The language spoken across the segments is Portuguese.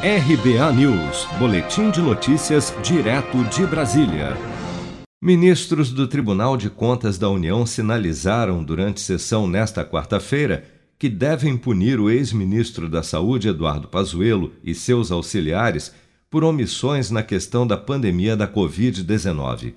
RBA News, Boletim de Notícias, direto de Brasília. Ministros do Tribunal de Contas da União sinalizaram durante sessão nesta quarta-feira que devem punir o ex-ministro da Saúde, Eduardo Pazuello, e seus auxiliares por omissões na questão da pandemia da Covid-19.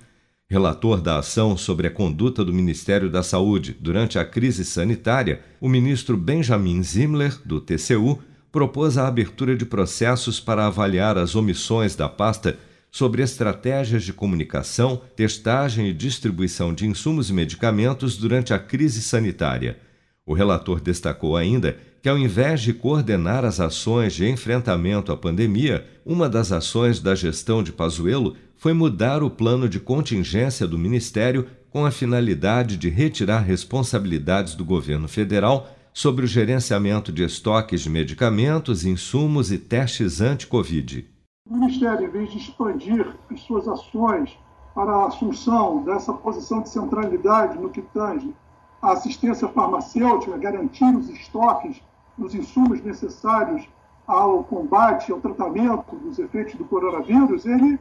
Relator da ação sobre a conduta do Ministério da Saúde durante a crise sanitária, o ministro Benjamin Zimler, do TCU, propôs a abertura de processos para avaliar as omissões da pasta sobre estratégias de comunicação, testagem e distribuição de insumos e medicamentos durante a crise sanitária. O relator destacou ainda que, ao invés de coordenar as ações de enfrentamento à pandemia, uma das ações da gestão de Pazuello foi mudar o plano de contingência do Ministério com a finalidade de retirar responsabilidades do governo federal sobre o gerenciamento de estoques de medicamentos, insumos e testes anti-Covid. O Ministério, em vez de expandir as suas ações para a assunção dessa posição de centralidade no que tange à assistência farmacêutica, garantir os estoques dos insumos necessários ao combate, ao tratamento dos efeitos do coronavírus, ele,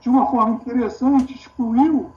de uma forma interessante, excluiu,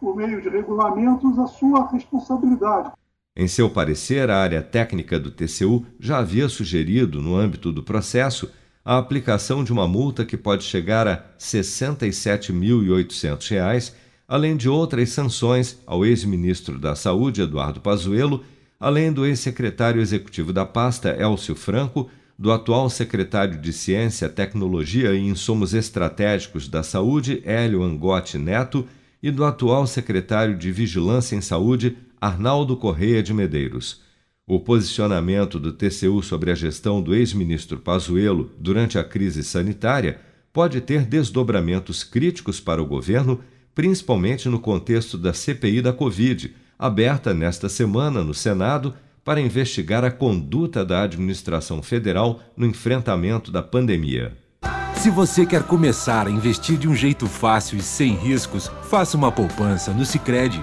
por meio de regulamentos, a sua responsabilidade. Em seu parecer, a área técnica do TCU já havia sugerido, no âmbito do processo, a aplicação de uma multa que pode chegar a R$ 67.800, além de outras sanções ao ex-ministro da Saúde, Eduardo Pazuello, além do ex-secretário executivo da pasta, Elcio Franco, do atual secretário de Ciência, Tecnologia e Insumos Estratégicos da Saúde, Hélio Angotti Neto, e do atual secretário de Vigilância em Saúde, Arnaldo Correia de Medeiros. O posicionamento do TCU sobre a gestão do ex-ministro Pazuello durante a crise sanitária pode ter desdobramentos críticos para o governo, principalmente no contexto da CPI da Covid, aberta nesta semana no Senado para investigar a conduta da administração federal no enfrentamento da pandemia. Se você quer começar a investir de um jeito fácil e sem riscos, faça uma poupança no Sicredi.